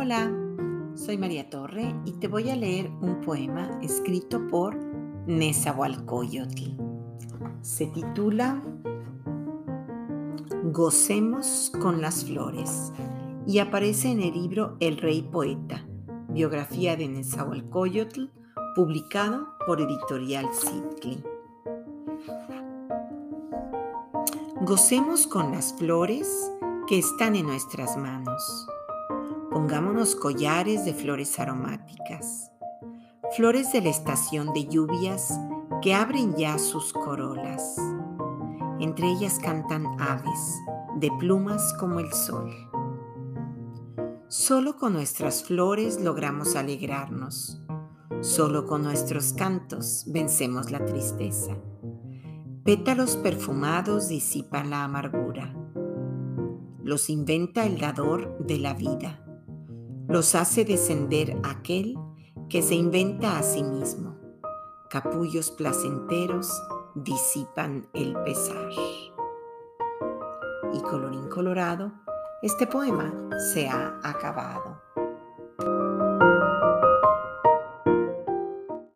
Hola, soy María Torre y te voy a leer un poema escrito por Nezahualcóyotl. Se titula Gocemos con las flores y aparece en el libro El Rey Poeta, biografía de Nezahualcóyotl, publicado por Editorial Sidkli. Gocemos con las flores que están en nuestras manos Pongámonos collares de flores aromáticas, flores de la estación de lluvias que abren ya sus corolas. Entre ellas cantan aves, de plumas como el sol. Solo con nuestras flores logramos alegrarnos. Solo con nuestros cantos vencemos la tristeza. Pétalos perfumados disipan la amargura. Los inventa el dador de la vida los hace descender aquel que se inventa a sí mismo. Capullos placenteros disipan el pesar. Y colorín colorado, este poema se ha acabado.